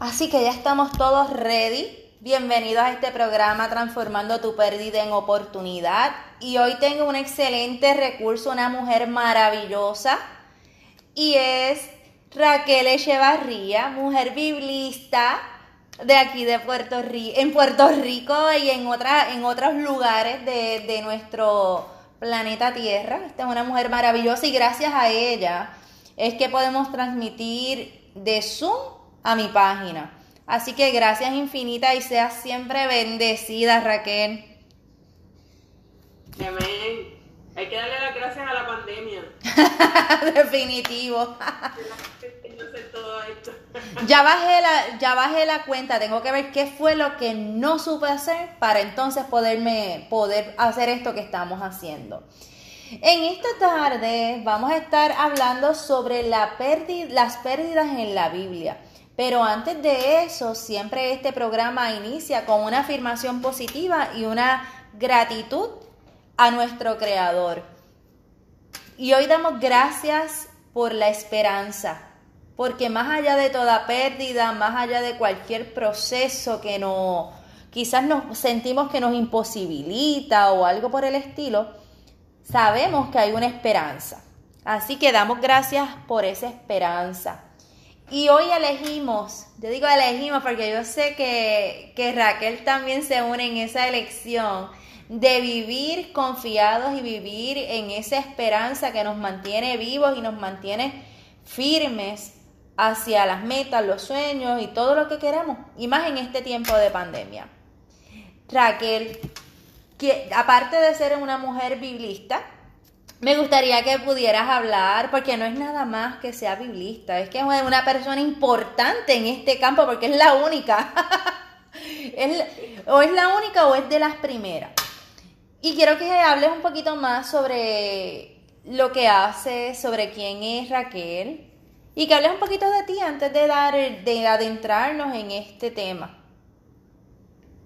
Así que ya estamos todos ready. Bienvenidos a este programa Transformando tu pérdida en oportunidad. Y hoy tengo un excelente recurso, una mujer maravillosa. Y es Raquel Echevarría, mujer biblista de aquí de Puerto Rico, en Puerto Rico y en, en otros lugares de, de nuestro planeta Tierra. Esta es una mujer maravillosa y gracias a ella es que podemos transmitir de Zoom a mi página. Así que gracias infinitas y seas siempre bendecida, Raquel. Amén. Hay que darle las gracias a la pandemia. Definitivo. ya bajé la, ya bajé la cuenta, tengo que ver qué fue lo que no supe hacer para entonces poderme poder hacer esto que estamos haciendo. En esta tarde vamos a estar hablando sobre la pérdida, las pérdidas en la Biblia. Pero antes de eso, siempre este programa inicia con una afirmación positiva y una gratitud a nuestro Creador. Y hoy damos gracias por la esperanza, porque más allá de toda pérdida, más allá de cualquier proceso que no, quizás nos sentimos que nos imposibilita o algo por el estilo, sabemos que hay una esperanza. Así que damos gracias por esa esperanza. Y hoy elegimos, yo digo elegimos porque yo sé que, que Raquel también se une en esa elección de vivir confiados y vivir en esa esperanza que nos mantiene vivos y nos mantiene firmes hacia las metas, los sueños y todo lo que queramos, y más en este tiempo de pandemia. Raquel, que aparte de ser una mujer biblista, me gustaría que pudieras hablar, porque no es nada más que sea biblista, es que es una persona importante en este campo, porque es la única. o es la única o es de las primeras. Y quiero que hables un poquito más sobre lo que hace, sobre quién es Raquel, y que hables un poquito de ti antes de, dar, de adentrarnos en este tema.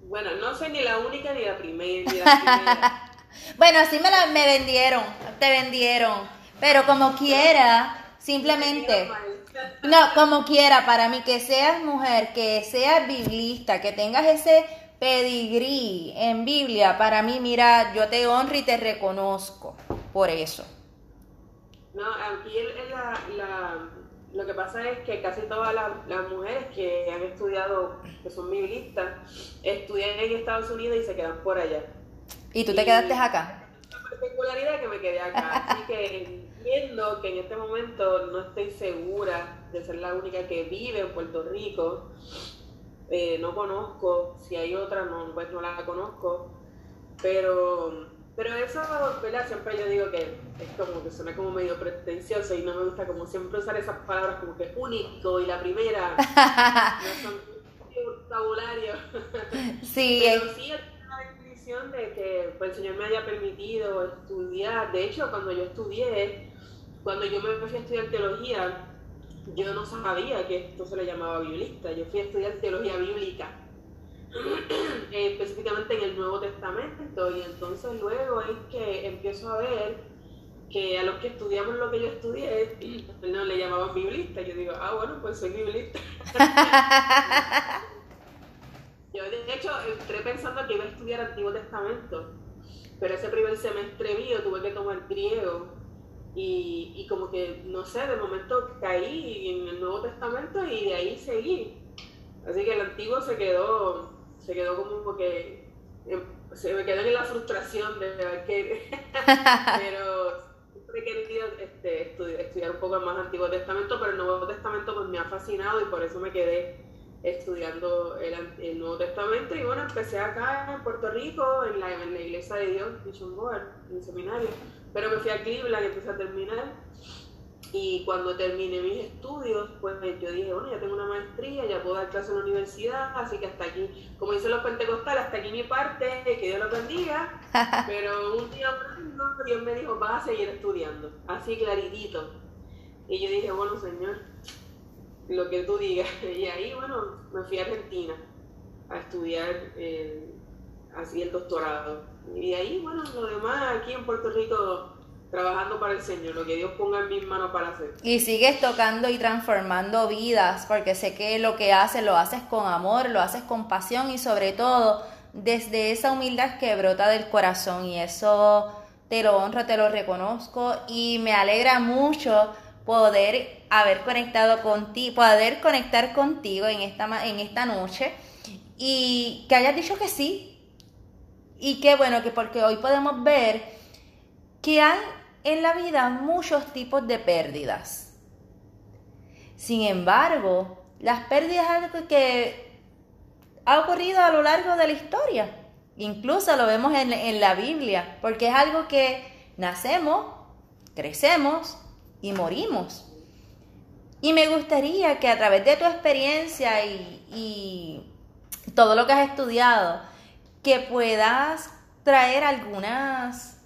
Bueno, no soy ni la única ni la primera. Ni la primera. Bueno, así me, la, me vendieron, te vendieron. Pero como quiera, simplemente... No, como quiera, para mí que seas mujer, que seas biblista, que tengas ese pedigrí en Biblia, para mí, mira, yo te honro y te reconozco por eso. No, aquí lo que pasa es que casi todas las, mujeres que han estudiado, que son biblistas, estudian en Estados Unidos y se quedan por allá. ¿Y tú te quedaste acá? La particularidad que me quedé acá. Así que entiendo que en este momento no estoy segura de ser la única que vive en Puerto Rico. Eh, no conozco, si hay otra, no, pues no la conozco. Pero, pero eso, ¿verdad? Siempre yo digo que es como que suena como medio pretencioso y no me gusta como siempre usar esas palabras como que único y la primera. no son vocabulario. Sí, pero sí de que pues, el Señor me haya permitido estudiar. De hecho, cuando yo estudié, cuando yo me fui a estudiar teología, yo no sabía que esto se le llamaba biblista. Yo fui a estudiar teología bíblica, eh, específicamente en el Nuevo Testamento. Y entonces luego es que empiezo a ver que a los que estudiamos lo que yo estudié, no le llamaban biblista. Yo digo, ah, bueno, pues soy biblista. Yo, de hecho, entré pensando que iba a estudiar Antiguo Testamento, pero ese primer semestre mío tuve que tomar griego y, y como que, no sé, de momento caí en el Nuevo Testamento y de ahí seguí. Así que el Antiguo se quedó, se quedó como que, em, se me quedó en la frustración de ver que, pero siempre he este, estudiar, estudiar un poco más Antiguo Testamento, pero el Nuevo Testamento pues me ha fascinado y por eso me quedé estudiando el, Nuevo Testamento y bueno, empecé acá en Puerto Rico, en la, en la Iglesia de Dios, Mission Board, en el seminario, pero me fui a Cleveland y empecé a terminar. Y cuando terminé mis estudios, pues yo dije, bueno, ya tengo una maestría, ya puedo dar clase en la universidad, así que hasta aquí, como dicen los pentecostales, hasta aquí mi parte, que Dios lo bendiga, pero un día Dios me dijo, vas a seguir estudiando, así claritito. Y yo dije, bueno, Señor, lo que tú digas. Y ahí, bueno, me fui a Argentina a estudiar eh, así el doctorado. Y ahí, bueno, lo demás aquí en Puerto Rico trabajando para el Señor, lo que Dios ponga en mis manos para hacer. Y sigues tocando y transformando vidas, porque sé que lo que haces lo haces con amor, lo haces con pasión y sobre todo desde esa humildad que brota del corazón y eso te lo honro, te lo reconozco y me alegra mucho poder haber conectado contigo, poder conectar contigo en esta, en esta noche y que hayas dicho que sí. Y qué bueno que porque hoy podemos ver que hay en la vida muchos tipos de pérdidas. Sin embargo, las pérdidas algo que ha ocurrido a lo largo de la historia. Incluso lo vemos en, en la Biblia, porque es algo que nacemos, crecemos y morimos. Y me gustaría que a través de tu experiencia y, todo lo que has estudiado, que puedas traer algunas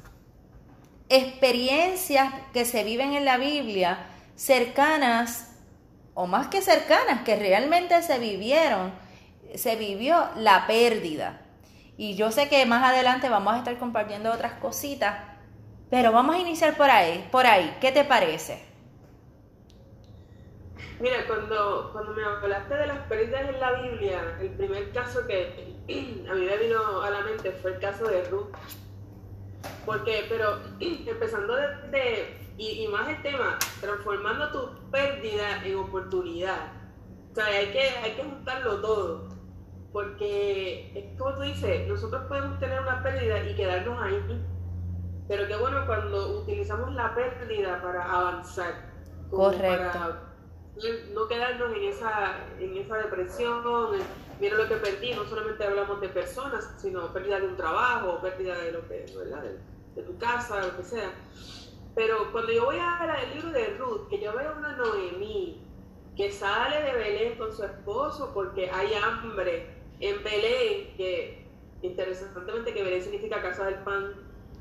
experiencias que se viven en la Biblia cercanas, o más que cercanas, que realmente se vivieron, se vivió la pérdida. Y yo sé que más adelante vamos a estar compartiendo otras cositas, pero vamos a iniciar por ahí, por ahí. ¿Qué te parece? Mira, cuando, cuando me hablaste de las pérdidas en la Biblia, el primer caso que a mí me vino a la mente fue el caso de Ruth. Porque, pero empezando desde, y, y, más el tema, transformando tu pérdida en oportunidad. O sea, hay que, hay que juntarlo todo. Porque es como tú dices, nosotros podemos tener una pérdida y quedarnos ahí. Pero qué bueno cuando utilizamos la pérdida para avanzar. Correcto no quedarnos en esa, en esa depresión, mira lo que perdí, no solamente hablamos de personas, sino pérdida de un trabajo, pérdida de lo que, ¿verdad? De, tu casa, lo que sea. Pero cuando yo voy a ver el libro de Ruth, que yo veo una Noemí que sale de Belén con su esposo porque hay hambre en Belén, que interesantemente que Belén significa casa del pan,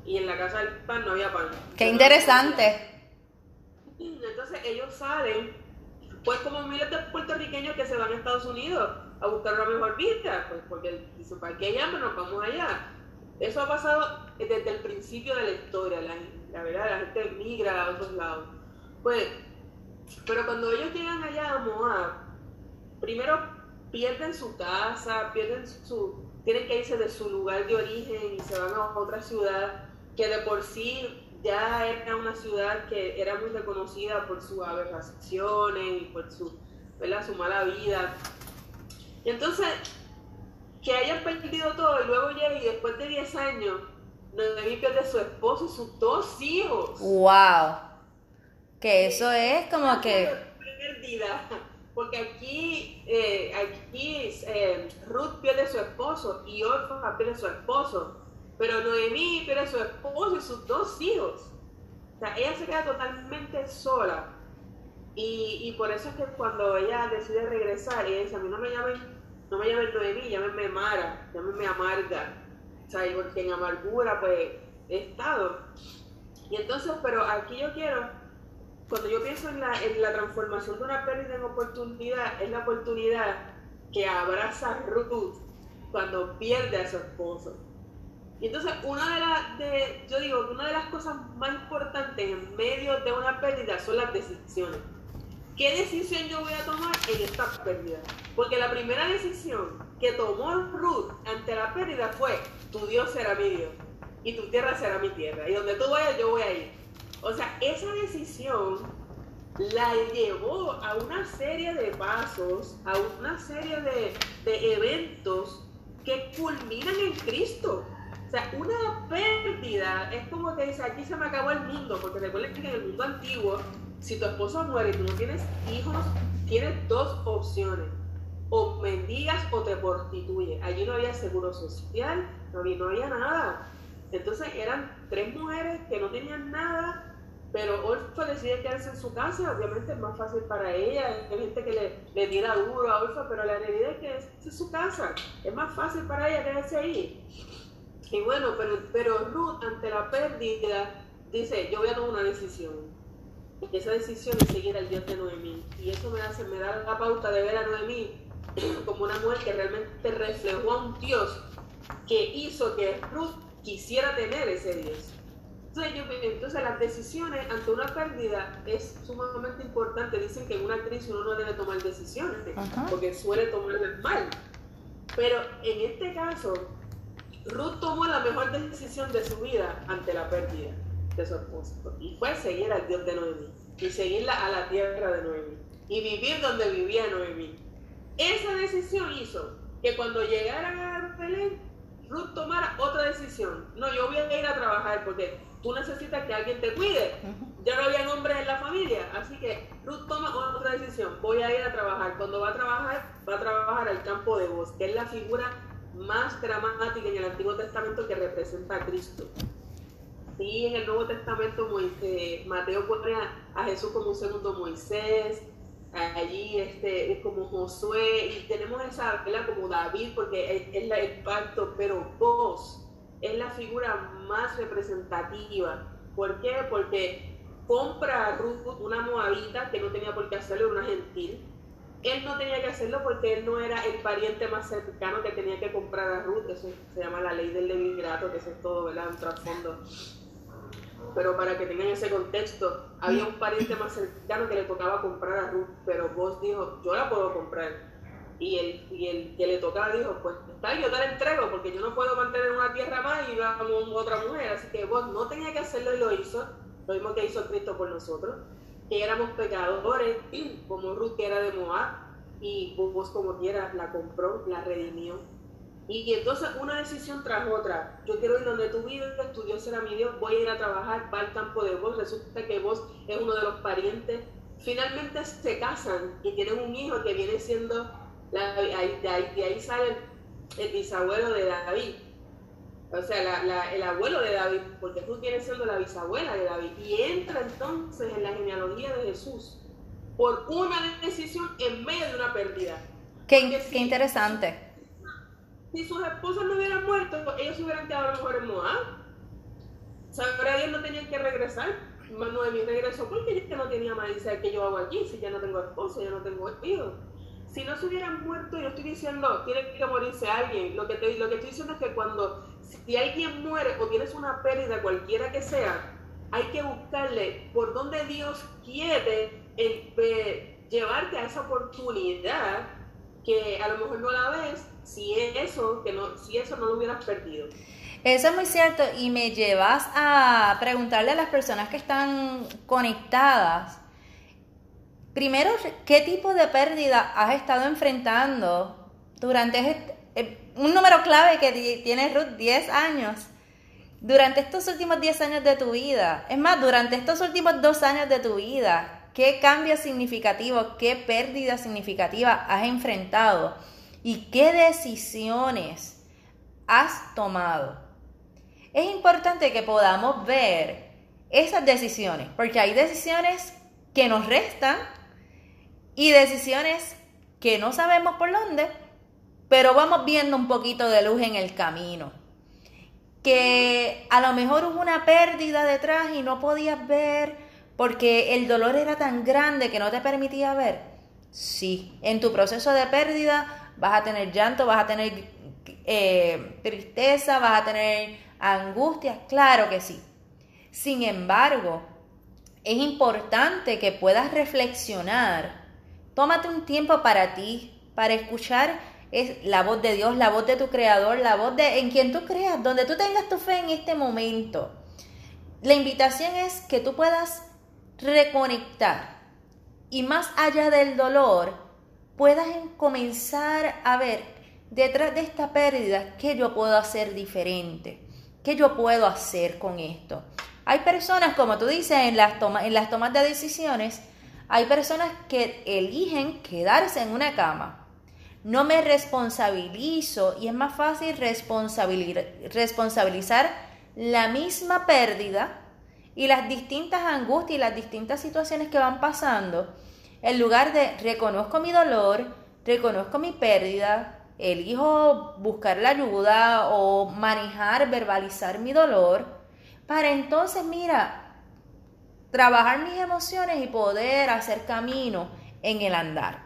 y en la casa del pan no había pan. Qué interesante. Entonces ellos salen pues como miles de puertorriqueños que se van a Estados Unidos a buscar una mejor vida, pues porque dicen, ¿para qué allá? Nos vamos allá. Eso ha pasado desde el principio de la historia, la, verdad, la gente migra a otros lados. Pues, pero cuando ellos llegan allá a Moab, primero pierden su casa, pierden su, tienen que irse de su lugar de origen y se van a otra ciudad que de por sí ya era una ciudad que era muy reconocida por sus aberraciones y por su, su mala vida. Y entonces, que hayan perdido todo y luego llega y después de 10 años, Noemí de su esposo y sus dos hijos. ¡Wow! Que eso es como que... Perdida. Porque aquí, eh, aquí eh, Ruth pierde su esposo y Orfa pierde su esposo. Pero Noemí pierde su esposo y sus dos hijos. O sea, ella se queda totalmente sola. Y, y, por eso es que cuando ella decide regresar, ella dice, a mí no me llamen, no me llamen Noemí, llámenme Mara, llámenme Amarga. O sea, porque en amargura pues he estado. Y entonces, pero aquí yo quiero, cuando yo pienso en la, en la transformación de una pérdida en oportunidad, es la oportunidad que abraza Ruth cuando pierde a su esposo. Y entonces, una de las, de, yo digo, una de las cosas más importantes en medio de una pérdida son las decisiones. ¿Qué decisión yo voy a tomar en esta pérdida? Porque la primera decisión que tomó Ruth ante la pérdida fue, tu Dios será mi Dios y tu tierra será mi tierra. Y donde tú vayas, yo voy a ir. O sea, esa decisión la llevó a una serie de pasos, a una serie de, de eventos que culminan en Cristo. Una pérdida es como que dice, aquí se me acabó el mundo, porque recuerden que en el mundo antiguo, si tu esposo muere y tú no tienes hijos, tienes dos opciones. O mendigas o te prostituyes. Allí no había seguro social, no había, nada. Entonces eran tres mujeres que no tenían nada, pero Orfa decide quedarse en su casa, obviamente es más fácil para ella, hay gente que le, le tira duro a Orfa, pero la realidad es que es, es su casa, es más fácil para ella quedarse ahí. Y bueno, pero, pero Ruth ante la pérdida dice, yo voy a tomar una decisión. Y esa decisión es seguir al Dios de Noemí. Y eso me, hace, me da la pauta de ver a Noemí como una mujer que realmente reflejó a un Dios que hizo que Ruth quisiera tener ese Dios. O Entonces, las decisiones ante una pérdida es sumamente importante. Dicen que en una crisis uno no debe tomar decisiones porque suele tomarlas mal. Pero en este caso, Ruth tomó la mejor decisión de su vida ante la pérdida de su esposo y fue seguir al Dios de Noemí y seguirla a la tierra de Noemí y vivir donde vivía Noemí. Esa decisión hizo que cuando llegaran a Belén, Ruth tomara otra decisión. No, yo voy a ir a trabajar porque tú necesitas que alguien te cuide. Ya no había hombres en la familia, así que Ruth toma otra decisión. Voy a ir a trabajar. Cuando va a trabajar, va a trabajar al campo de voz, que es la figura más dramática en el Antiguo Testamento que representa a Cristo. Sí, en el Nuevo Testamento Mateo pone a, Jesús como un segundo Moisés, allí este, es como Josué, y tenemos esa, ¿verdad? como David, porque es, es el pacto, pero vos es la figura más representativa. ¿Por qué? Porque compra a Ruth, una moabita que no tenía por qué hacerlo, una gentil. Él no tenía que hacerlo porque él no era el pariente más cercano que tenía que comprar a Ruth. Eso se llama la ley del levirato, que eso es todo, ¿verdad? Un trasfondo. Pero para que tengan ese contexto, había un pariente más cercano que le tocaba comprar a Ruth, pero vos dijo, yo la puedo comprar y el, y el que le tocaba dijo, pues está yo te la entrego porque yo no puedo mantener una tierra más y vamos otra mujer, así que vos no tenía que hacerlo y lo hizo, lo mismo que hizo Cristo por nosotros, que éramos pecadores, como Ruth era de Moab, y vos como quieras la compró, la redimió. Y, entonces una decisión tras otra, yo quiero ir donde tú vives, tu Dios será mi Dios, voy a ir a trabajar, va al campo de vos, resulta que vos es uno de los parientes, finalmente se casan y tienen un hijo que viene siendo ahí, de, ahí, sale el, bisabuelo de David. O sea, el abuelo de David, porque tú viene siendo la bisabuela de David. Y entra entonces en la genealogía de Jesús por una decisión en medio de una pérdida. Qué, qué interesante. Si sus esposas no hubieran muerto, ellos se hubieran quedado a lo mejor en Moab. Sabrá Dios no tenían que regresar. Manuel regresó porque ya no tenía más. Dice, ¿qué yo hago aquí? Si ya no tengo esposo, ya no tengo hijos si no se hubieran muerto, yo estoy diciendo, tiene que morirse alguien. Lo que, te, lo que estoy diciendo es que cuando, si alguien muere o tienes una pérdida, cualquiera que sea, hay que buscarle por donde Dios quiere llevarte a esa oportunidad que a lo mejor no la ves si eso, que no, si eso no lo hubieras perdido. Eso es muy cierto y me llevas a preguntarle a las personas que están conectadas Primero, ¿qué tipo de pérdida has estado enfrentando durante este, eh, un número clave que tiene Ruth, 10 años? Durante estos últimos 10 años de tu vida, es más, durante estos últimos dos años de tu vida, ¿qué cambio significativo, qué pérdida significativa has enfrentado y qué decisiones has tomado? Es importante que podamos ver esas decisiones, porque hay decisiones que nos restan y decisiones que no sabemos por dónde, pero vamos viendo un poquito de luz en el camino. Que a lo mejor hubo una pérdida detrás y no podías ver porque el dolor era tan grande que no te permitía ver. Sí, en tu proceso de pérdida vas a tener llanto, vas a tener eh, tristeza, vas a tener angustia, claro que sí. Sin embargo, es importante que puedas reflexionar Tómate un tiempo para ti, para escuchar es la voz de Dios, la voz de tu creador, la voz de en quien tú creas, donde tú tengas tu fe en este momento. La invitación es que tú puedas reconectar y más allá del dolor, puedas comenzar a ver detrás de esta pérdida qué yo puedo hacer diferente, qué yo puedo hacer con esto. Hay personas, como tú dices, en las, en las tomas de decisiones, hay personas que eligen quedarse en una cama. No me responsabilizo y es más fácil responsabilizar la misma pérdida y las distintas angustias y las distintas situaciones que van pasando, en lugar de reconozco mi dolor, reconozco mi pérdida, elijo buscar la ayuda o manejar, verbalizar mi dolor, para entonces, mira, trabajar mis emociones y poder hacer camino en el andar.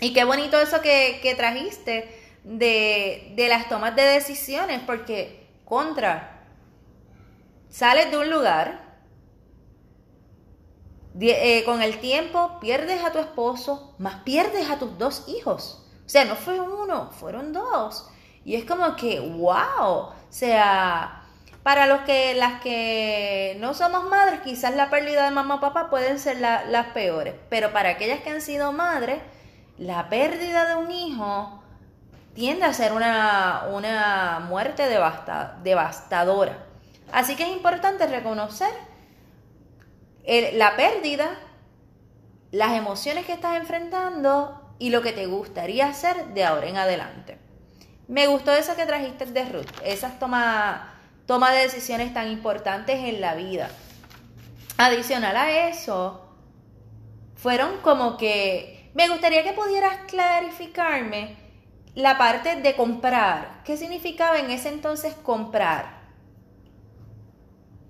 Y qué bonito eso que, trajiste de, las tomas de decisiones, porque contra, sales de un lugar, eh, con el tiempo pierdes a tu esposo, más pierdes a tus dos hijos. O sea, no fue uno, fueron dos. Y es como que, wow, o sea, para los que, las que no somos madres, quizás la pérdida de mamá o papá pueden ser las peores, pero para aquellas que han sido madres, la pérdida de un hijo tiende a ser una, una muerte devastadora. Así que es importante reconocer la pérdida, las emociones que estás enfrentando y lo que te gustaría hacer de ahora en adelante. Me gustó eso que trajiste de Ruth, esas toma, toma de decisiones tan importantes en la vida. Adicional a eso, fueron como que me gustaría que pudieras clarificarme la parte de comprar. ¿Qué significaba en ese entonces comprar?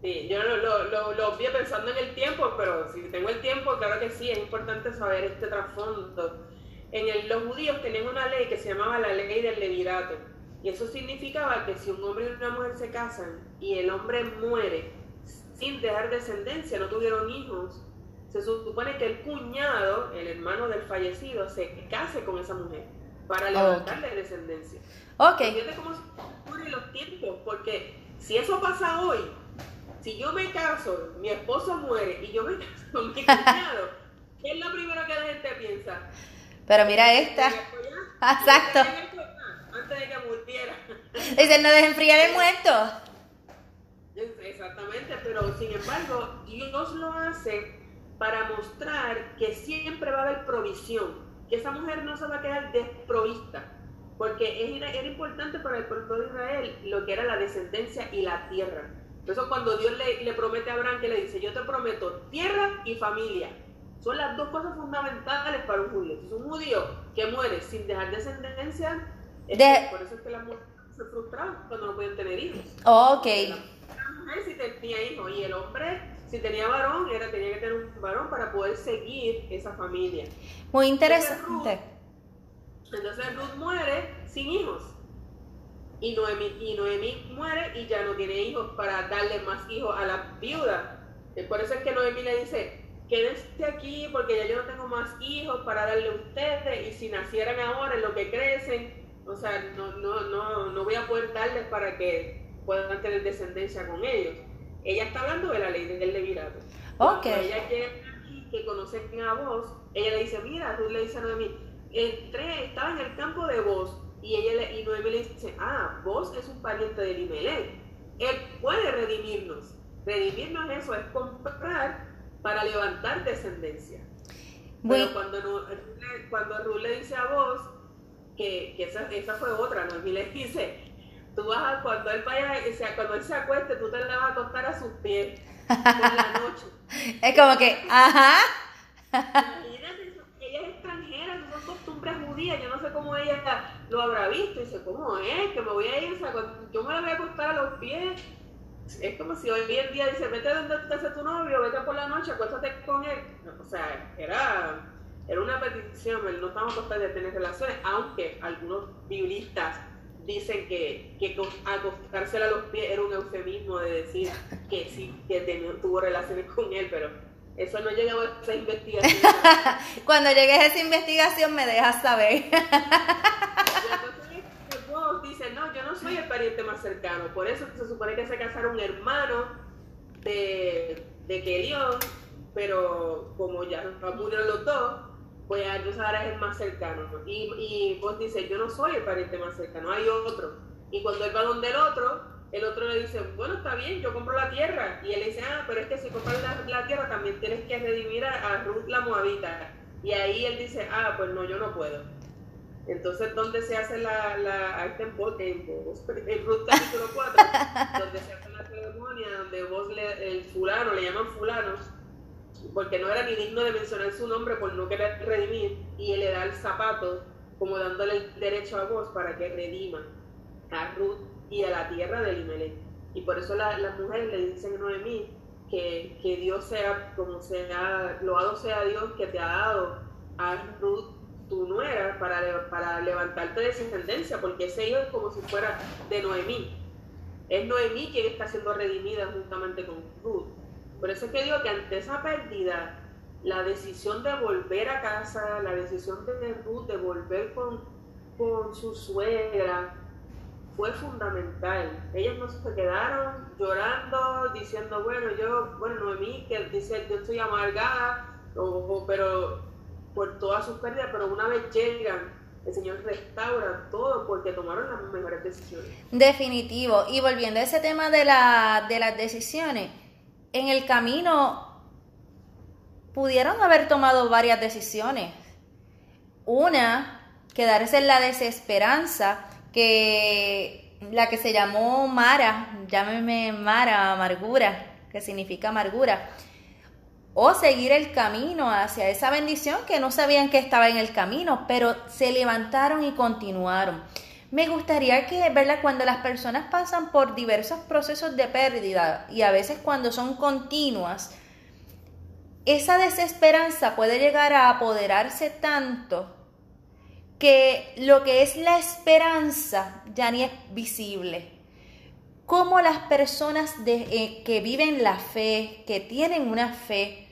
Sí, yo lo, lo, lo, vi pensando en el tiempo, pero si tengo el tiempo, claro que sí, es importante saber este trasfondo. En el, los judíos tenían una ley que se llamaba la ley del levirato, y eso significaba que si un hombre y una mujer se casan y el hombre muere sin dejar descendencia, no tuvieron hijos, se supone que el cuñado, el hermano del fallecido, se case con esa mujer para levantarle descendencia. Ok. Fíjate cómo se los tiempos, porque si eso pasa hoy, si yo me caso, mi esposo muere y yo me caso con mi cuñado, ¿qué es lo primero que la gente piensa? Pero mira esta. Exacto. Antes de que muriera. Dicen, no dejen enfriar el muerto. Exactamente, pero sin embargo, Dios lo hace para mostrar que siempre va a haber provisión, que esa mujer no se va a quedar desprovista, porque era importante para el pueblo de Israel lo que era la descendencia y la tierra. Eso cuando Dios le, promete a Abraham que le dice, yo te prometo tierra y familia. Son las dos cosas fundamentales para un judío. Es un judío que muere sin dejar descendencia, por eso es que las mujeres se frustraban cuando no podían tener hijos. ok. La mujer si tenía hijos y el hombre si tenía varón, era, tenía que tener un varón para poder seguir esa familia. Muy interesante. entonces Ruth muere sin hijos. Y Noemí, y Noemí muere y ya no tiene hijos para darle más hijos a la viuda. Por eso es que Noemí le dice, quédense aquí porque ya yo no tengo más hijos para darle a ustedes y si nacieran ahora en lo que crecen, o sea, no, no, no, no voy a poder darles para que puedan tener descendencia con ellos. Ella está hablando de la ley del levirato. Ok. Cuando ella quiere que conocen a vos, ella le dice, mira, tú le dices a Noemí, entré, estaba en el campo de vos y, ella le, y Noemi le dice, ah, vos es un pariente de Limelech. Él puede redimirnos. Redimirnos eso es comprar para levantar descendencia. Pero cuando, cuando Ruth le dice a vos, que, que esa, esa, fue otra, Noemi le dice, tú vas a, cuando él vaya, o sea, cuando él se acueste, tú te le vas a acostar a sus pies por la noche. es como que, ajá. Imagínate, ella es extranjera, son costumbres judías, yo no sé cómo ella lo habrá visto y dice, ¿cómo es? Que me voy a ir, o sea, yo me la voy a acostar a los pies. Es como si hoy en día dice, vete donde está tu novio, vete por la noche, acuéstate con él. O sea, era, era una petición, no estamos acostados de tener relaciones, aunque algunos biblistas dicen que, que acostársela a los pies era un eufemismo de decir que sí, que tuvo relaciones con él, pero eso no llegado a esa investigación. Cuando llegues a esa investigación me dejas saber. dice, no, yo no soy el pariente más cercano, por eso se supone que se casaron un hermano de, de Kelión, pero como ya murieron los dos, pues entonces ahora es el más cercano. Y, y vos dices, yo no soy el pariente más cercano, hay otro. Y cuando él va donde el otro, el otro le dice, bueno, está bien, yo compro la tierra. Y él dice, ah, pero es que si compras la, tierra también tienes que redimir a, Ruth la Moabita. Y ahí él dice, ah, pues no, yo no puedo. Entonces, ¿dónde se hace la, la este en, en, Ruth capítulo 4, donde se hace la ceremonia, donde vos le, el fulano, le llaman fulano, porque no era ni digno de mencionar su nombre por no querer redimir, y él le da el zapato como dándole el derecho a vos para que redima a Ruth y a la tierra de Limelech. Y por eso las mujeres le dicen a Noemí que, que Dios sea, como sea, loado sea Dios que te ha dado a Ruth tu nuera para, para levantarte de descendencia, porque ese hijo es como si fuera de Noemí. es Noemí quien está siendo redimida juntamente con Ruth. Por eso es que digo que ante esa pérdida, la decisión de volver a casa, la decisión de Ruth de volver con, con su suegra, fue fundamental. Ellas no se quedaron llorando, diciendo, bueno, yo, bueno, Noemí, que dice, yo estoy amargada, pero por todas sus pérdidas, pero una vez llegan, el Señor restaura todo porque tomaron las mejores decisiones. Definitivo. Y volviendo a ese tema de, la, de las decisiones, en el camino pudieron haber tomado varias decisiones. Una, quedarse en la desesperanza que la que se llamó Mara, llámeme Mara, amargura, que significa amargura, o seguir el camino hacia esa bendición que no sabían que estaba en el camino, pero se levantaron y continuaron. Me gustaría que, ¿verdad? Cuando las personas pasan por diversos procesos de pérdida y a veces cuando son continuas, esa desesperanza puede llegar a apoderarse tanto que lo que es la esperanza ya ni es visible. Cómo las personas eh, que viven la fe, que tienen una fe,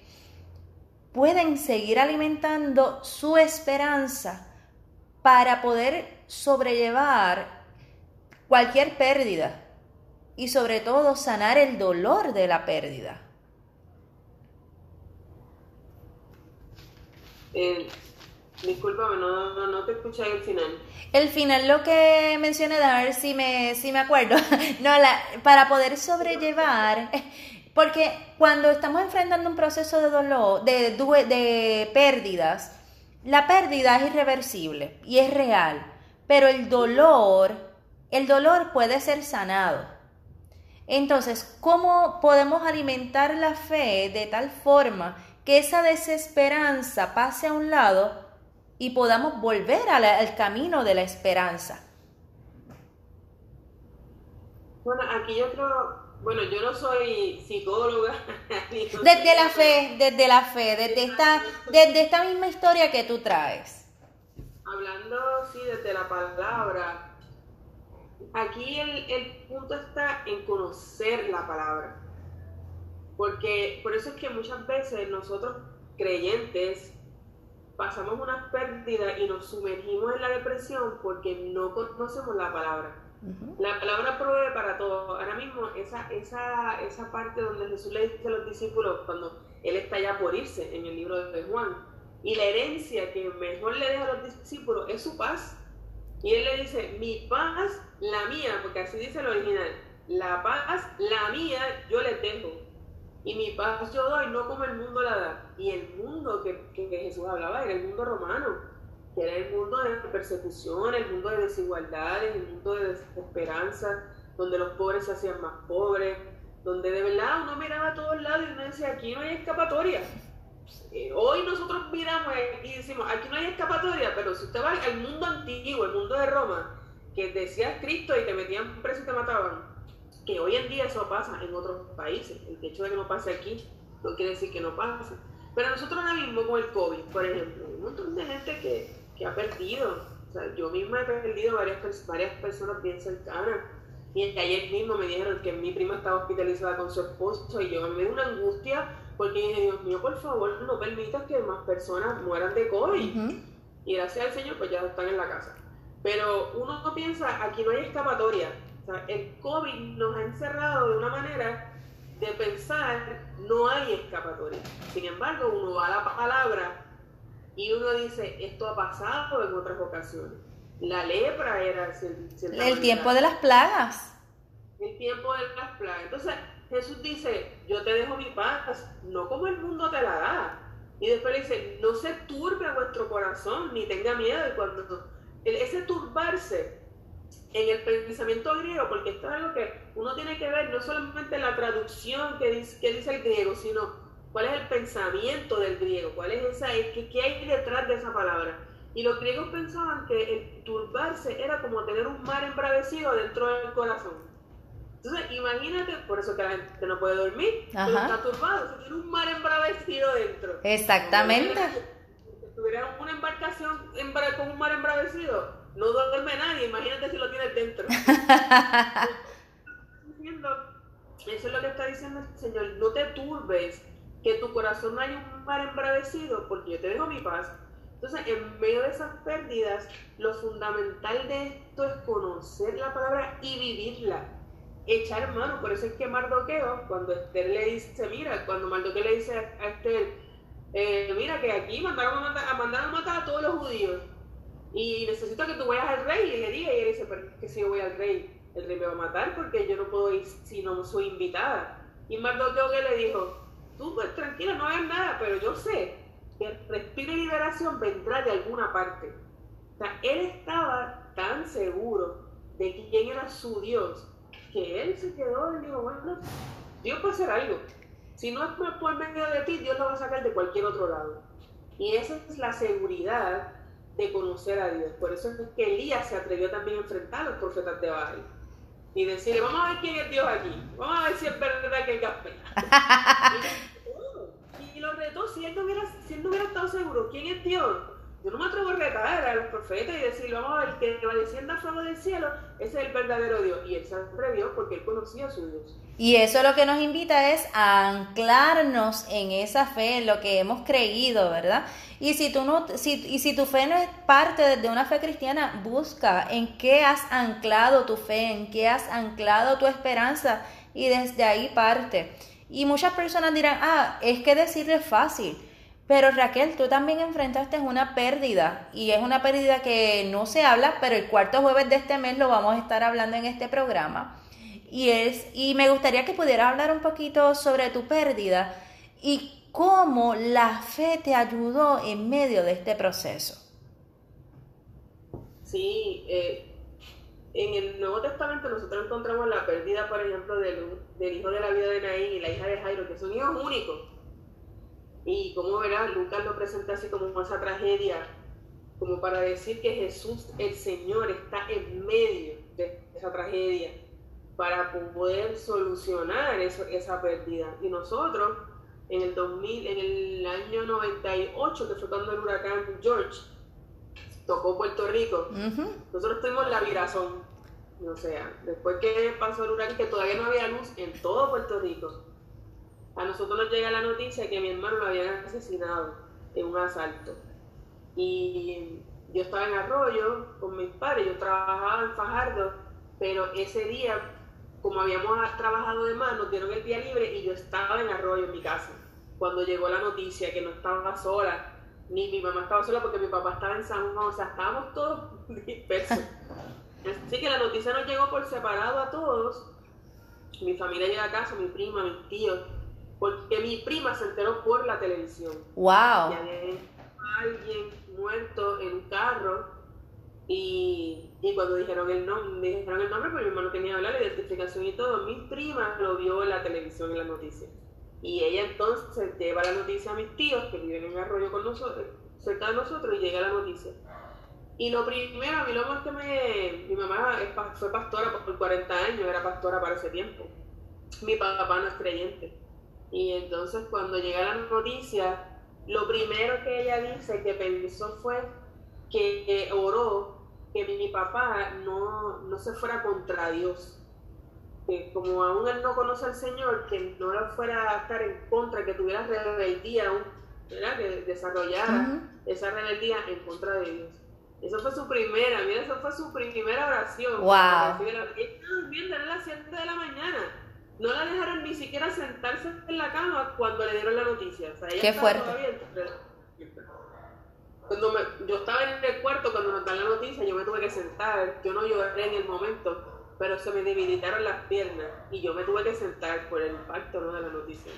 pueden seguir alimentando su esperanza para poder sobrellevar cualquier pérdida y sobre todo sanar el dolor de la pérdida. Eh, Discúlpame, no, no, te escuché el final. El final lo que mencioné, a ver si me, si me acuerdo. no, la, para poder sobrellevar, porque cuando estamos enfrentando un proceso de dolor, de, de pérdidas, la pérdida es irreversible y es real, pero el dolor, el dolor puede ser sanado. Entonces, ¿cómo podemos alimentar la fe de tal forma que esa desesperanza pase a un lado y podamos volver al camino de la esperanza. Bueno, aquí yo creo, bueno, yo no soy psicóloga. desde la fe, desde la fe, desde esta, desde esta misma historia que tú traes. Hablando, sí, desde la palabra, aquí el, el punto está en conocer la palabra. Porque por eso es que muchas veces nosotros creyentes pasamos una pérdida y nos sumergimos en la depresión porque no conocemos la palabra. La palabra provee para todo. Ahora mismo, esa, esa, esa parte donde Jesús le dice a los discípulos cuando Él está ya por irse en el libro de Juan, y la herencia que mejor le deja a los discípulos es su paz. Y Él le dice, mi paz, la mía, porque así dice el original, la paz, la mía, yo le dejo y mi paz yo doy, no como el mundo la da. Y el mundo que, que, Jesús hablaba era el mundo romano, que era el mundo de persecución, el mundo de desigualdades, el mundo de desesperanza, donde los pobres se hacían más pobres, donde de verdad uno miraba a todos lados y uno decía, aquí no hay escapatoria. Eh, hoy nosotros miramos y decimos, aquí no hay escapatoria, pero si usted va al mundo antiguo, el mundo de Roma, que decía Cristo y te metían preso y te mataban, que hoy en día eso pasa en otros países. El hecho de que no pase aquí no quiere decir que no pase. Pero nosotros ahora mismo con el COVID, por ejemplo, hay un montón de gente que, que ha perdido. Yo misma he perdido varias, varias personas bien cercanas. Y ayer mismo me dijeron que mi prima estaba hospitalizada con su esposo y yo me dio una angustia porque dije, Dios mío, por favor, no permitas que más personas mueran de COVID. Y gracias al Señor, pues ya están en la casa. Pero uno no piensa, aquí no hay escapatoria el COVID nos ha encerrado de una manera de pensar no hay escapatoria. Sin embargo, uno va a la palabra y uno dice, esto ha pasado en otras ocasiones. La lepra era el tiempo de las plagas. El tiempo de las plagas. Entonces Jesús dice, yo te dejo mi paz, no como el mundo te la da. Y después le dice, no se turbe vuestro corazón, ni tenga miedo. Y cuando ese turbarse en el pensamiento griego, porque esto es algo que uno tiene que ver no solamente la traducción que dice, el griego, sino cuál es el pensamiento del griego, cuál es esa, qué, qué hay detrás de esa palabra. Y los griegos pensaban que el turbarse era como tener un mar embravecido dentro del corazón. Entonces, imagínate, por eso que la gente no puede dormir, está turbado, se tiene un mar embravecido dentro. Exactamente. Si tuviera una embarcación con un mar embravecido, no duerme nadie, imagínate si lo tienes dentro. diciendo el Señor, no te turbes, que tu corazón no haya un mar embravecido, porque yo te dejo mi paz. Entonces, en medio de esas pérdidas, lo fundamental de esto es conocer la palabra y vivirla. Echar mano, por eso es que Mardoqueo, cuando Esther le dice, mira, cuando Mardoqueo le dice a Esther, eh, mira que aquí mandaron a matar, a a matar a todos los judíos y necesito que tú vayas al rey y le diga y él dice, pero que si yo voy al rey, el rey me va a matar porque yo no puedo ir si no soy invitada. Y Mardoqueo que le dijo, tú pues tranquila, no hagas nada, pero yo sé que el respiro y liberación vendrá de alguna parte. O sea, él estaba tan seguro de quién era su Dios que él se quedó y dijo, bueno, Dios puede hacer algo. Si no es por medio de ti, Dios lo va a sacar de cualquier otro lado. Y esa es la seguridad de conocer a Dios. Por eso es que Elías se atrevió también a enfrentar a los profetas de Baal y decirle, vamos a ver quién es Dios aquí, vamos a ver si es verdad que el café. y, lo retó, si él, no hubiera, si él no hubiera estado seguro, ¿quién es Dios? Yo no me atrevo a retar a los profetas y decir, vamos a ver, que va descienda a fuego del cielo, ese es el verdadero Dios. Y él se atrevió porque él conocía a su Dios. Y eso lo que nos invita es a anclarnos en esa fe, en lo que hemos creído, ¿verdad? Y si, tú no, si, y si tu fe no es parte de una fe cristiana, busca en qué has anclado tu fe, en qué has anclado tu esperanza y desde ahí parte. Y muchas personas dirán, ah, es que decirle es fácil. Pero Raquel, tú también enfrentaste una pérdida y es una pérdida que no se habla, pero el cuarto jueves de este mes lo vamos a estar hablando en este programa. Y es y me gustaría que pudieras hablar un poquito sobre tu pérdida y cómo la fe te ayudó en medio de este proceso. Sí, eh, en el Nuevo Testamento nosotros encontramos la pérdida, por ejemplo, del, del hijo de la vida de Naín y la hija de Jairo, que son hijos únicos y como verás, Lucas lo presenta así como esa tragedia, como para decir que Jesús, el Señor, está en medio de esa tragedia para poder solucionar esa pérdida. Y nosotros, en el 2000, en el año 98, que fue cuando el huracán George tocó Puerto Rico, nosotros tuvimos la virazón. O sea, después que pasó el huracán, que todavía no había luz en todo Puerto Rico, a nosotros nos llega la noticia que mi hermano lo habían asesinado en un asalto. Y yo estaba en Arroyo con mis padres, yo trabajaba en Fajardo, pero ese día, como habíamos trabajado de más, nos dieron el día libre y yo estaba en Arroyo, en mi casa. Cuando llegó la noticia que no estaba sola, ni mi mamá estaba sola porque mi papá estaba en San Juan, o sea, estábamos todos dispersos. Así que la noticia nos llegó por separado a todos. Mi familia llega a casa, mi prima, mis tíos, porque mi prima se enteró por la televisión. ¡Wow! Que había alguien muerto en un carro y, y cuando dijeron el, nombre, dijeron el nombre, pues mi hermano tenía la identificación y todo, mi prima lo vio en la televisión en la noticia. Y ella entonces lleva la noticia a mis tíos que viven en Arroyo con nosotros, cerca de nosotros, y llega la noticia. Y lo primero, a mí lo más que me... Mi mamá fue pastora por 40 años, era pastora para ese tiempo. Mi papá no es creyente. Y entonces cuando llega la noticia, lo primero que ella dice que pensó fue que oró que mi papá no, no se fuera contra Dios. Que como aún él no conoce al Señor, que no lo fuera a estar en contra, que tuviera rebeldía, ¿verdad? que desarrollara esa rebeldía en contra de Dios. Eso fue su primera, mira, eso fue su primera oración. Wow. Bien, a las 7 de la mañana no la dejaron ni siquiera sentarse en la cama cuando le dieron la noticia. O sea, ella Qué fuerte. Cuando yo estaba en el cuarto cuando nos dan la noticia, yo me tuve que sentar. Yo no lloré en el momento, pero se me debilitaron las piernas y yo me tuve que sentar por el impacto ¿no? de la noticia.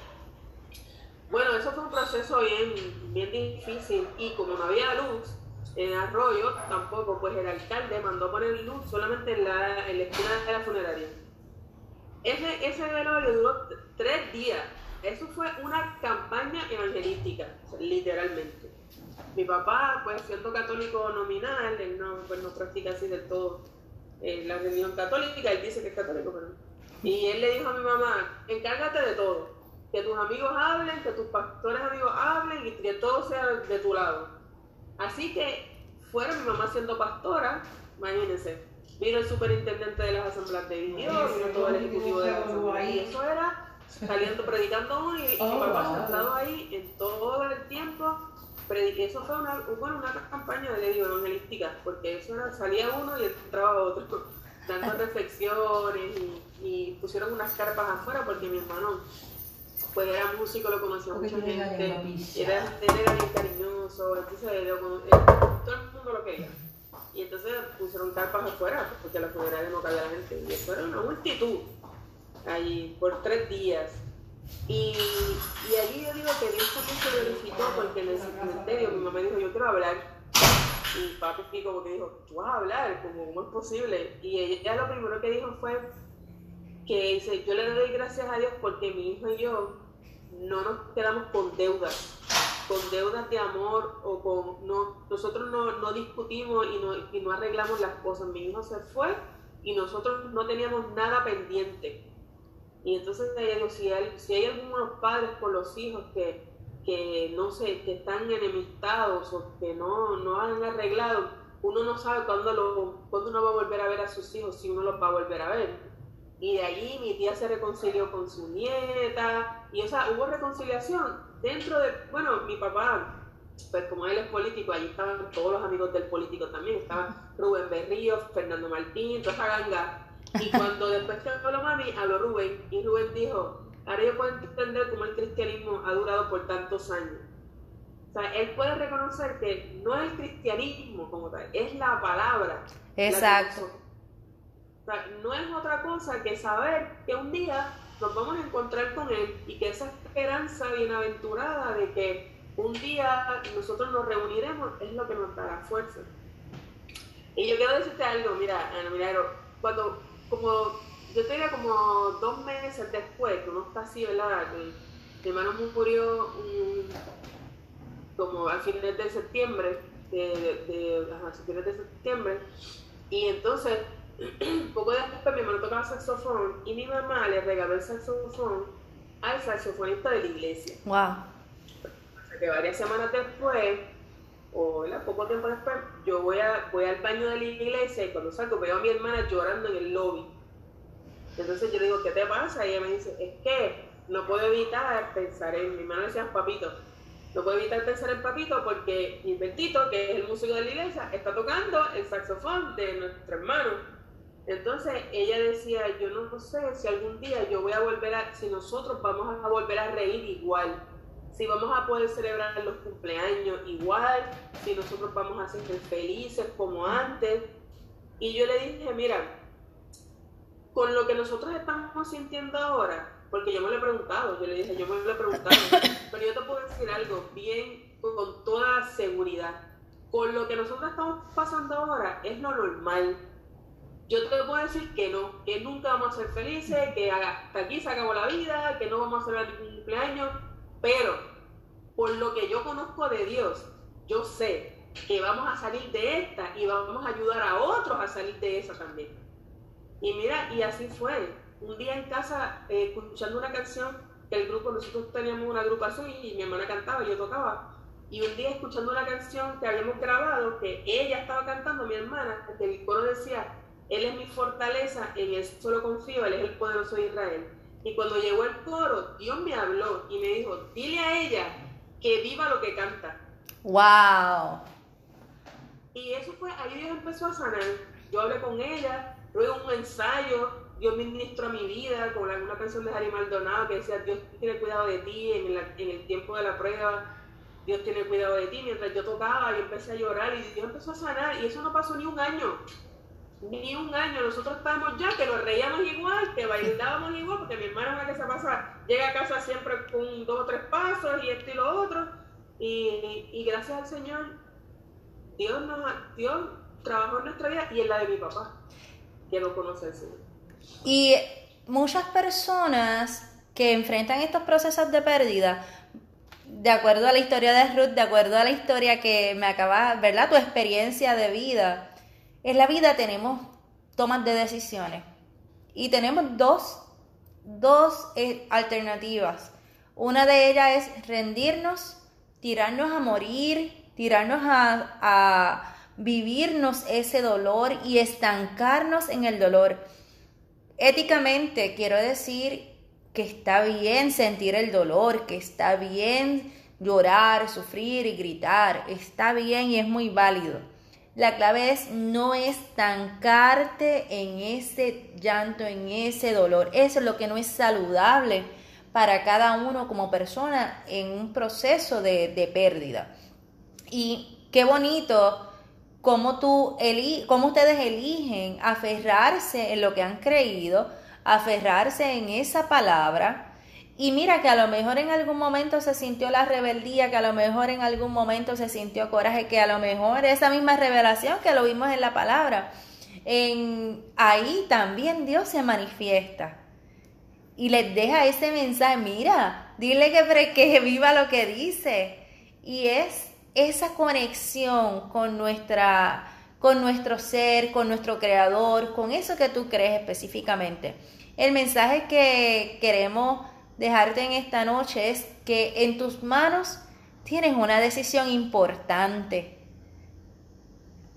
Bueno, eso fue un proceso bien, bien difícil y como no había luz en Arroyo, tampoco, pues el alcalde mandó poner luz solamente en la, en la esquina de la funeraria ese, ese velorio duró tres días. Eso fue una campaña evangelística, literalmente. Mi papá, pues siendo católico nominal, él no, pues, no practica así del todo eh, la religión católica, él dice que es católico, pero Y él le dijo a mi mamá, encárgate de todo, que tus amigos hablen, que tus pastores amigos hablen y que todo sea de tu lado. Así que fueron mi mamá siendo pastora, imagínense, vino el superintendente de las asambleas de Dios, vino todo el ejecutivo de la asamblea. Y eso era saliendo, predicando uno y, Oh, papá wow. sentado ahí en todo el tiempo. Eso fue una, bueno, una campaña de digo, evangelística, porque eso era, salía uno y entraba otro, dando reflexiones y, y pusieron unas carpas afuera porque mi hermano pues era músico, lo conocía mucha gente, era, él era bien cariñoso, entonces lo con- él- todo el mundo lo quería. Y entonces pusieron carpas afuera, porque la funeraria no cabía la gente. Y eso era una multitud allí por tres días. Y, y allí yo digo que Dios también se verificó porque en el cementerio mi mamá dijo, yo quiero hablar. Y papi como que dijo, tú vas a hablar, como, ¿cómo es posible? Y ella lo primero que dijo fue que yo le doy gracias a Dios porque mi hijo y yo no nos quedamos con deudas, con deudas de amor o con, no, nosotros no, no discutimos y no, y no arreglamos las cosas. Mi hijo se fue y nosotros no teníamos nada pendiente. Y entonces si hay, si hay algunos padres con los hijos que, que no sé, que están enemistados o que no, no han arreglado, uno no sabe cuándo, lo, cuándo uno va a volver a ver a sus hijos, si uno los va a volver a ver. Y de allí mi tía se reconcilió con su nieta, y o sea, hubo reconciliación dentro de, bueno, mi papá, pues como él es político, allí estaban todos los amigos del político también, estaba Rubén Berrío, Fernando Martín, toda esa ganga. Y cuando después que habló mami, habló Rubén, y Rubén dijo, ahora yo puedo entender cómo el cristianismo ha durado por tantos años. O sea, él puede reconocer que no es el cristianismo como tal, es la palabra. Exacto. o sea, no es otra cosa que saber que un día nos vamos a encontrar con Él y que esa esperanza bienaventurada de que un día nosotros nos reuniremos es lo que nos dará fuerza. Y yo quiero decirte algo, mira, Ana Milagro, cuando, como, yo te diría como dos meses después, que uno está así, ¿verdad? Mi hermano murió un- como a finales de septiembre, de, de, de- a finales de septiembre, y entonces, poco después mi hermano tocaba saxofón y mi mamá le regaló el saxofón al saxofonista de la iglesia. Wow. Sea que varias semanas después, o poco tiempo después, yo voy, a, voy al baño de la iglesia y cuando salgo veo a mi hermana llorando en el lobby. Entonces yo le digo, ¿qué te pasa? Y ella me dice, es que no puedo evitar pensar en, mi hermano decía papito, no puedo evitar pensar en papito porque Gilbertito, que es el músico de la iglesia, está tocando el saxofón de nuestro hermano. Entonces ella decía, yo no sé si algún día yo voy a volver a, si nosotros vamos a volver a reír igual, si vamos a poder celebrar los cumpleaños igual, si nosotros vamos a ser felices como antes. Y yo le dije, mira, con lo que nosotros estamos sintiendo ahora, porque yo me lo he preguntado, yo le dije, yo me lo he preguntado, pero yo te puedo decir algo bien, con toda seguridad. Con lo que nosotros estamos pasando ahora es lo normal. Yo te puedo decir que no, que nunca vamos a ser felices, que hasta aquí se acabó la vida, que no vamos a celebrar ningún cumpleaños, pero por lo que yo conozco de Dios, yo sé que vamos a salir de esta y vamos a ayudar a otros a salir de esa también. Y mira, y así fue. Un día en casa, eh, escuchando una canción, que el grupo, nosotros teníamos una agrupación y mi hermana cantaba, yo tocaba. Y un día escuchando una canción que habíamos grabado, que ella estaba cantando, mi hermana, que el coro decía, Él es mi fortaleza, en Él solo confío, Él es el poderoso de Israel. Y cuando llegó el coro, Dios me habló y me dijo, dile a ella que viva lo que canta. Wow. Y eso fue, ahí Dios empezó a sanar. Yo hablé con ella, luego un ensayo, Dios ministró a mi vida con la- una canción de Harry Maldonado que decía, Dios tiene cuidado de ti en, la- en el tiempo de la prueba, Dios tiene cuidado de ti. Mientras yo tocaba, yo empecé a llorar y Dios empezó a sanar y eso no pasó ni un año. Ni un año, nosotros estábamos ya que nos reíamos igual, que bailábamos igual, porque mi hermana es la que se pasa, llega a casa siempre con dos o tres pasos y esto y lo otro. Y, y gracias al Señor, Dios, nos, Dios trabajó en nuestra vida y en la de mi papá, que no conoce al Señor. Y muchas personas que enfrentan estos procesos de pérdida, de acuerdo a la historia de Ruth, de acuerdo a la historia que me acaba, ¿verdad? Tu experiencia de vida. En la vida tenemos tomas de decisiones y tenemos dos, dos eh, alternativas. Una de ellas es rendirnos, tirarnos a morir, tirarnos a, a vivirnos ese dolor y estancarnos en el dolor. Éticamente, quiero decir, que está bien sentir el dolor, que está bien llorar, sufrir y gritar, está bien y es muy válido. La clave es no estancarte en ese llanto, en ese dolor. Eso es lo que no es saludable para cada uno como persona en un proceso de, pérdida. Y qué bonito cómo, tú cómo ustedes eligen aferrarse en lo que han creído, aferrarse en esa palabra y mira que a lo mejor en algún momento se sintió la rebeldía, que a lo mejor en algún momento se sintió coraje, que a lo mejor esa misma revelación que lo vimos en la palabra. En, ahí también Dios se manifiesta y les deja ese mensaje, mira, dile que, viva lo que dice. Y es esa conexión con nuestra con nuestro ser, con nuestro creador, con eso que tú crees específicamente. El mensaje que queremos dejarte en esta noche es que en tus manos tienes una decisión importante.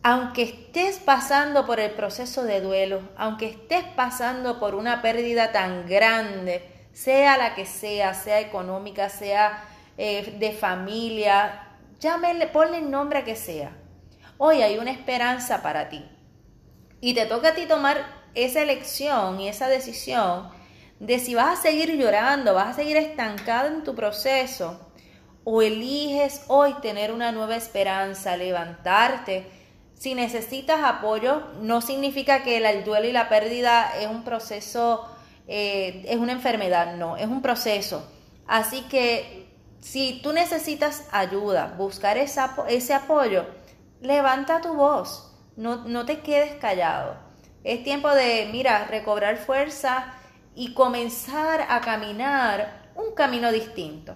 Aunque estés pasando por el proceso de duelo, aunque estés pasando por una pérdida tan grande, sea la que sea, sea económica, sea eh, de familia, llámele, ponle el nombre a que sea. Hoy hay una esperanza para ti. Y te toca a ti tomar esa elección y esa decisión de si vas a seguir llorando, vas a seguir estancado en tu proceso o eliges hoy tener una nueva esperanza, levantarte. Si necesitas apoyo, no significa que el duelo y la pérdida es un proceso, eh, es una enfermedad, no, es un proceso. Así que si tú necesitas ayuda, buscar ese apoyo, levanta tu voz, no, no te quedes callado. Es tiempo de, mira, recobrar fuerza y comenzar a caminar un camino distinto.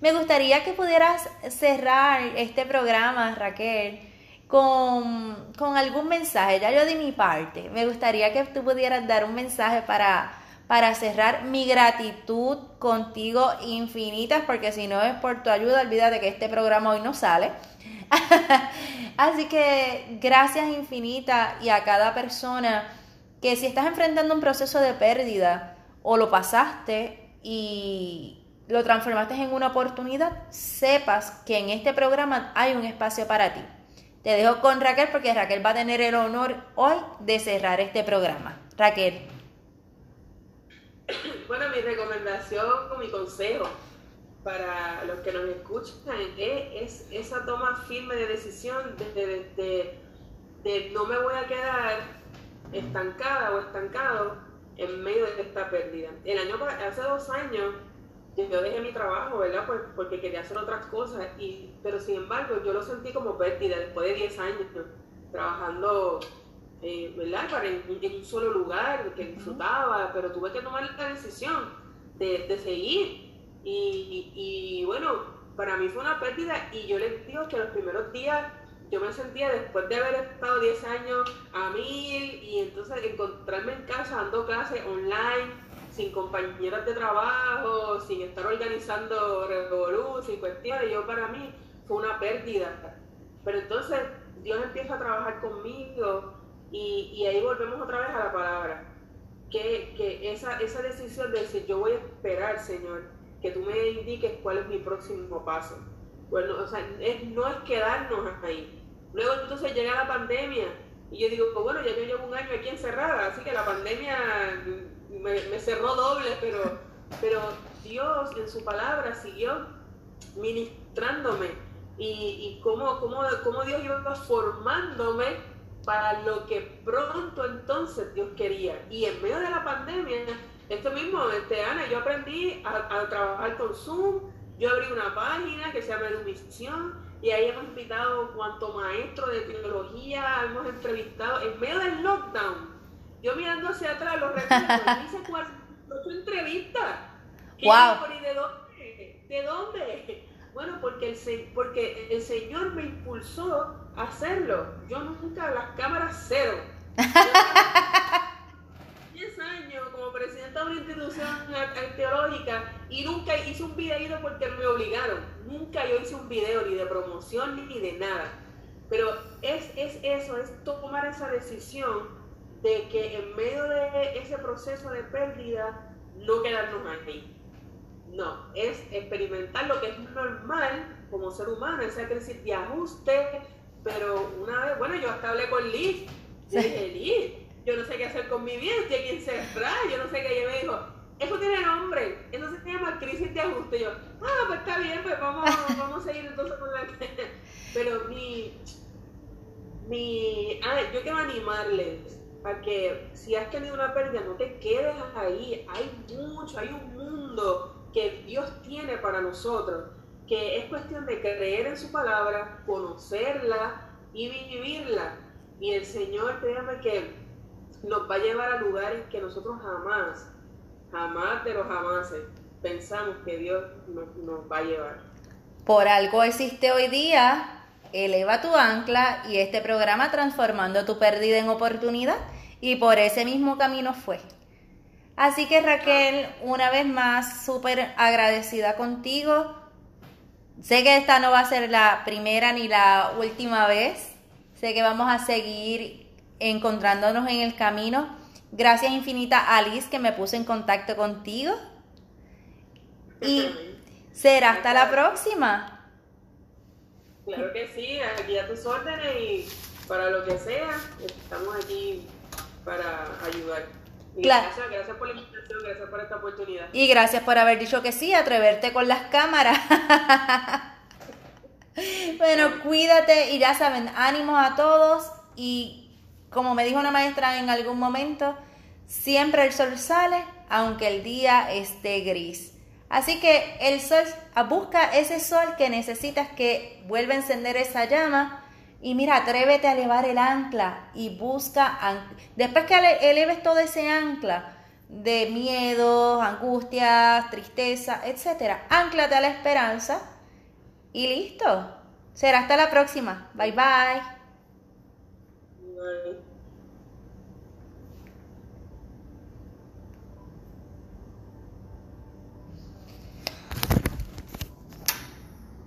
Me gustaría que pudieras cerrar este programa, Raquel, con, algún mensaje. Ya yo di mi parte. Me gustaría que tú pudieras dar un mensaje para, para cerrar mi gratitud contigo infinitas, porque si no es por tu ayuda, olvídate que este programa hoy no sale. Así que gracias infinitas y a cada persona que si estás enfrentando un proceso de pérdida o lo pasaste y lo transformaste en una oportunidad, sepas que en este programa hay un espacio para ti. Te dejo con Raquel porque Raquel va a tener el honor hoy de cerrar este programa. Raquel. Bueno, mi recomendación o mi consejo para los que nos escuchan es, esa toma firme de decisión de, de no me voy a quedar estancada o estancado en medio de esta pérdida. El año, hace dos años yo dejé mi trabajo, ¿verdad? Pues porque quería hacer otras cosas, y, pero sin embargo yo lo sentí como pérdida después de 10 años trabajando, eh, ¿verdad? Para en, un solo lugar que disfrutaba, pero tuve que tomar la decisión de, de seguir. Y, y, y, bueno, para mí fue una pérdida y yo les digo que los primeros días yo me sentía después de haber estado 10 años a mil y entonces encontrarme en casa dando clases online, sin compañeras de trabajo, sin estar organizando revolución, sin cuestiones, yo para mí fue una pérdida. Pero entonces Dios empieza a trabajar conmigo y, ahí volvemos otra vez a la palabra. Que, que esa, esa decisión de decir, yo voy a esperar, Señor, que tú me indiques cuál es mi próximo paso. Bueno, o sea, no es quedarnos ahí, Luego entonces llega la pandemia y yo digo, pues bueno, ya yo llevo un año aquí encerrada, así que la pandemia me, cerró doble, pero, pero Dios en su palabra siguió ministrándome y, y cómo, cómo, cómo Dios iba formándome para lo que pronto entonces Dios quería. Y en medio de la pandemia, esto mismo, este, Ana, yo aprendí a trabajar con Zoom, yo abrí una página que se llama Educación y ahí hemos invitado cuanto maestro de teología, hemos entrevistado en medio del lockdown. Yo mirando hacia atrás los recuerdos, hice cuatro entrevistas. Wow. ¿Y de dónde? ¿De dónde? Bueno, porque el, porque el Señor me impulsó a hacerlo. Yo nunca, las cámaras cero. 10 años como presidenta de una institución teológica y nunca hice un video porque me obligaron. Nunca yo hice un video ni de promoción ni de nada. Pero es, es eso, es tomar esa decisión de que en medio de ese proceso de pérdida no quedarnos ahí. No, es experimentar lo que es normal como ser humano, esa crisis de ajuste, pero una vez, bueno, yo hasta hablé con Liz, yo dije, Liz, yo no sé qué hacer con mi vida, estoy aquí encerrada, yo no sé qué, y me dijo, eso tiene nombre, eso se llama crisis de ajuste. yo, ah, pues está bien, pues vamos, vamos a seguir entonces con la... Pero mi, mi, ah, yo quiero animarles a que si has tenido una pérdida, no te quedes ahí, hay mucho, hay un mundo que Dios tiene para nosotros, que es cuestión de creer en su palabra, conocerla y vivirla. Y el Señor, créame que nos va a llevar a lugares que nosotros jamás jamás de los jamases pensamos que Dios nos, va a llevar. Por algo existe hoy día Eleva tu ancla y este programa Transformando tu pérdida en oportunidad y por ese mismo camino fue. Así que Raquel, una vez más, súper agradecida contigo. Sé que esta no va a ser la primera ni la última vez. Sé que vamos a seguir encontrándonos en el camino Gracias infinita Alice que me puse en contacto contigo. Y será hasta la próxima. Claro que sí, aquí a tus órdenes y para lo que sea, estamos aquí para ayudar. Gracias, gracias por la invitación, gracias por esta oportunidad. Y gracias por haber dicho que sí, atreverte con las cámaras. bueno, cuídate y ya saben, ánimos a todos y como me dijo una maestra en algún momento, siempre el sol sale aunque el día esté gris. Así que el sol, busca ese sol que necesitas que vuelva a encender esa llama. Y mira, atrévete a elevar el ancla y busca, después que eleves todo ese ancla de miedos, angustias, tristeza, etc., anclate a la esperanza y listo. Será hasta la próxima. Bye bye. Bye.